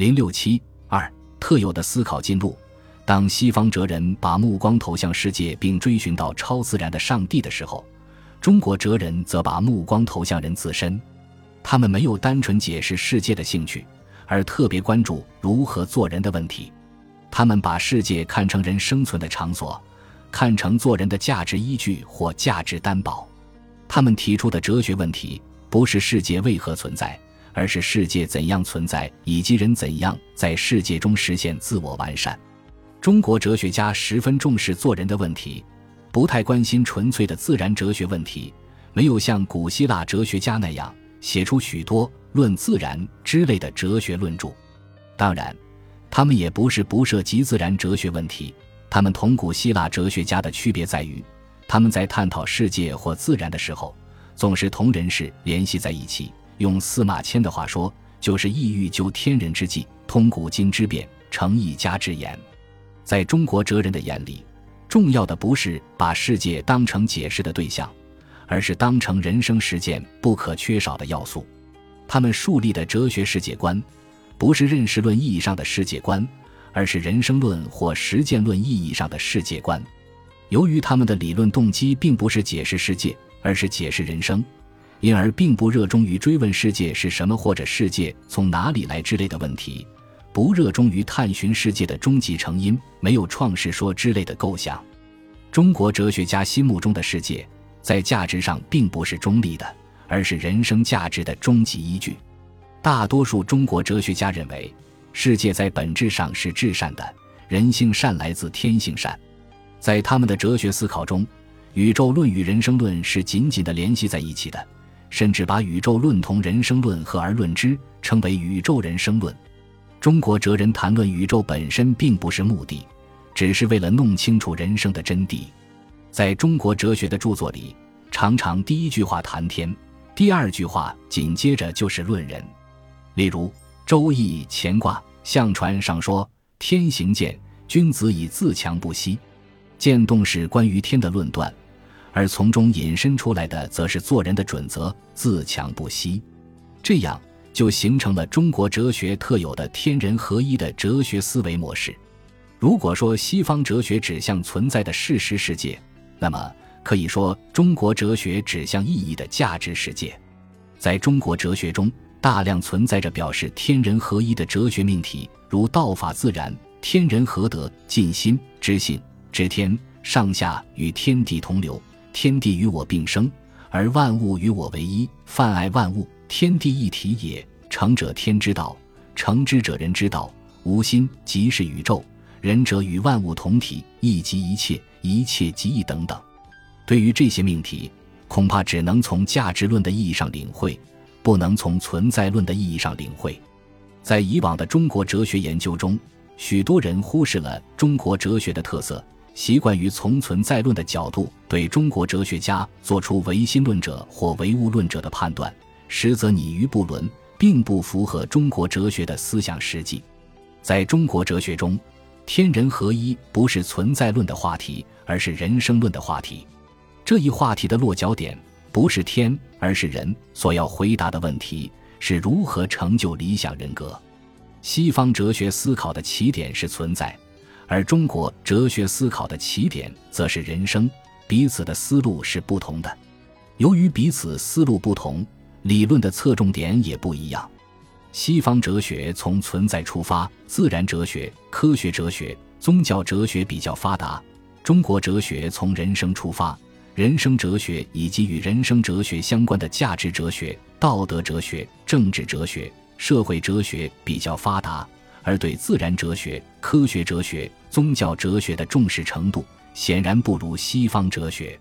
零六七二特有的思考进路。当西方哲人把目光投向世界，并追寻到超自然的上帝的时候，中国哲人则把目光投向人自身。他们没有单纯解释世界的兴趣，而特别关注如何做人的问题。他们把世界看成人生存的场所，看成做人的价值依据或价值担保。他们提出的哲学问题不是世界为何存在，而是世界怎样存在，以及人怎样在世界中实现自我完善。中国哲学家十分重视做人的问题，不太关心纯粹的自然哲学问题，没有像古希腊哲学家那样写出许多《论自然》之类的哲学论著。当然，他们也不是不涉及自然哲学问题。他们同古希腊哲学家的区别在于。他们在探讨世界或自然的时候，总是同人事联系在一起。用司马迁的话说，就是意欲究天人之际，通古今之变，成一家之言。在中国哲人的眼里，重要的不是把世界当成解释的对象，而是当成人生实践不可缺少的要素。他们树立的哲学世界观，不是认识论意义上的世界观，而是人生论或实践论意义上的世界观。由于他们的理论动机并不是解释世界，而是解释人生，因而并不热衷于追问世界是什么或者世界从哪里来之类的问题，不热衷于探寻世界的终极成因，没有创世说之类的构想。中国哲学家心目中的世界，在价值上并不是中立的，而是人生价值的终极依据。大多数中国哲学家认为，世界在本质上是至善的，人性善来自天性善。在他们的哲学思考中，宇宙论与人生论是紧紧地联系在一起的，甚至把宇宙论同人生论合而论之，称为宇宙人生论。中国哲人谈论宇宙本身并不是目的，只是为了弄清楚人生的真谛。在中国哲学的著作里，常常第一句话谈天，第二句话紧接着就是论人。例如《周易》乾卦象传上说：“天行健，君子以自强不息。”渐动是关于天的论断，而从中引申出来的则是做人的准则：自强不息。这样就形成了中国哲学特有的天人合一的哲学思维模式。如果说西方哲学指向存在的事实世界，那么可以说中国哲学指向意义的价值世界。在中国哲学中，大量存在着表示天人合一的哲学命题，如道法自然、天人合德、尽心、知性。知天上下与天地同流，天地与我并生，而万物与我为一。泛爱万物，天地一体也。成者天之道，成之者人之道。无心即是宇宙，仁者与万物同体，一即一切，一切即一等等。对于这些命题，恐怕只能从价值论的意义上领会，不能从存在论的意义上领会。在以往的中国哲学研究中，许多人忽视了中国哲学的特色。习惯于从存在论的角度对中国哲学家做出唯心论者或唯物论者的判断，实则拟于不伦，并不符合中国哲学的思想实际。在中国哲学中，天人合一不是存在论的话题，而是人生论的话题。这一话题的落脚点不是天，而是人。所要回答的问题是如何成就理想人格。西方哲学思考的起点是存在。而中国哲学思考的起点则是人生，彼此的思路是不同的。由于彼此思路不同，理论的侧重点也不一样。西方哲学从存在出发，自然哲学、科学哲学、宗教哲学比较发达；中国哲学从人生出发，人生哲学以及与人生哲学相关的价值哲学、道德哲学、政治哲学、社会哲学比较发达。而对自然哲学、科学哲学、宗教哲学的重视程度，显然不如西方哲学。